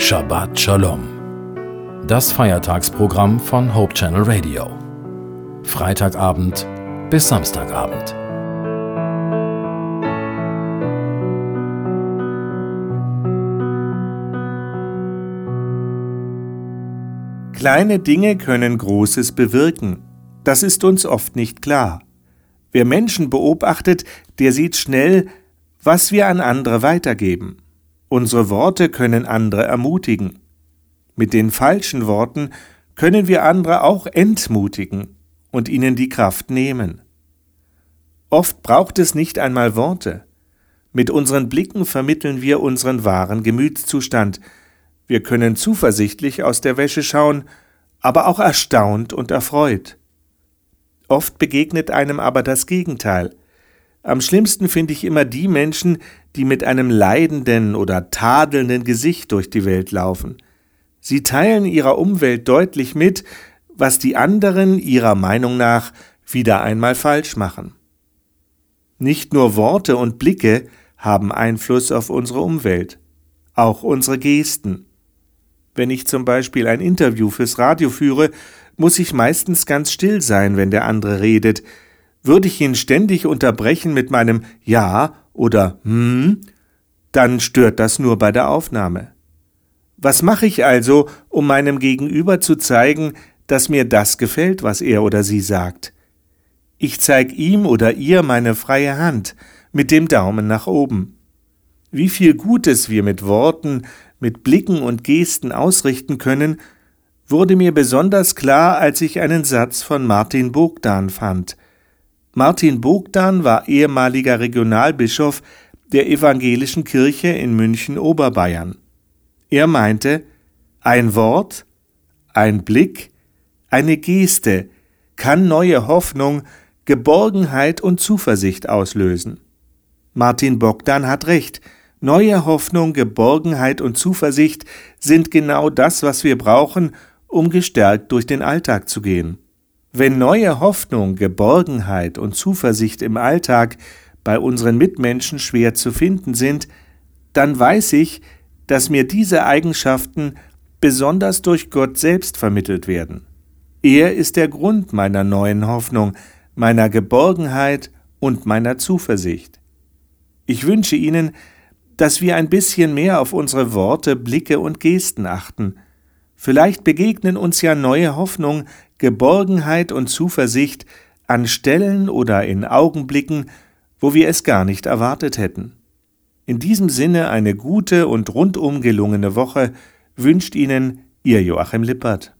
Shabbat Shalom. Das Feiertagsprogramm von Hope Channel Radio. Freitagabend bis Samstagabend. Kleine Dinge können Großes bewirken. Das ist uns oft nicht klar. Wer Menschen beobachtet, der sieht schnell, was wir an andere weitergeben. Unsere Worte können andere ermutigen. Mit den falschen Worten können wir andere auch entmutigen und ihnen die Kraft nehmen. Oft braucht es nicht einmal Worte. Mit unseren Blicken vermitteln wir unseren wahren Gemütszustand. Wir können zuversichtlich aus der Wäsche schauen, aber auch erstaunt und erfreut. Oft begegnet einem aber das Gegenteil. Am schlimmsten finde ich immer die Menschen, die mit einem leidenden oder tadelnden Gesicht durch die Welt laufen. Sie teilen ihrer Umwelt deutlich mit, was die anderen ihrer Meinung nach wieder einmal falsch machen. Nicht nur Worte und Blicke haben Einfluss auf unsere Umwelt, auch unsere Gesten. Wenn ich zum Beispiel ein Interview fürs Radio führe, muss ich meistens ganz still sein, wenn der andere redet, würde ich ihn ständig unterbrechen mit meinem Ja oder Hm, dann stört das nur bei der Aufnahme. Was mache ich also, um meinem Gegenüber zu zeigen, dass mir das gefällt, was er oder sie sagt? Ich zeig ihm oder ihr meine freie Hand mit dem Daumen nach oben. Wie viel Gutes wir mit Worten, mit Blicken und Gesten ausrichten können, wurde mir besonders klar, als ich einen Satz von Martin Bogdan fand – Martin Bogdan war ehemaliger Regionalbischof der evangelischen Kirche in München Oberbayern. Er meinte, ein Wort, ein Blick, eine Geste kann neue Hoffnung, Geborgenheit und Zuversicht auslösen. Martin Bogdan hat recht, neue Hoffnung, Geborgenheit und Zuversicht sind genau das, was wir brauchen, um gestärkt durch den Alltag zu gehen. Wenn neue Hoffnung, Geborgenheit und Zuversicht im Alltag bei unseren Mitmenschen schwer zu finden sind, dann weiß ich, dass mir diese Eigenschaften besonders durch Gott selbst vermittelt werden. Er ist der Grund meiner neuen Hoffnung, meiner Geborgenheit und meiner Zuversicht. Ich wünsche Ihnen, dass wir ein bisschen mehr auf unsere Worte, Blicke und Gesten achten. Vielleicht begegnen uns ja neue Hoffnung, Geborgenheit und Zuversicht an Stellen oder in Augenblicken, wo wir es gar nicht erwartet hätten. In diesem Sinne eine gute und rundum gelungene Woche wünscht Ihnen Ihr Joachim Lippert.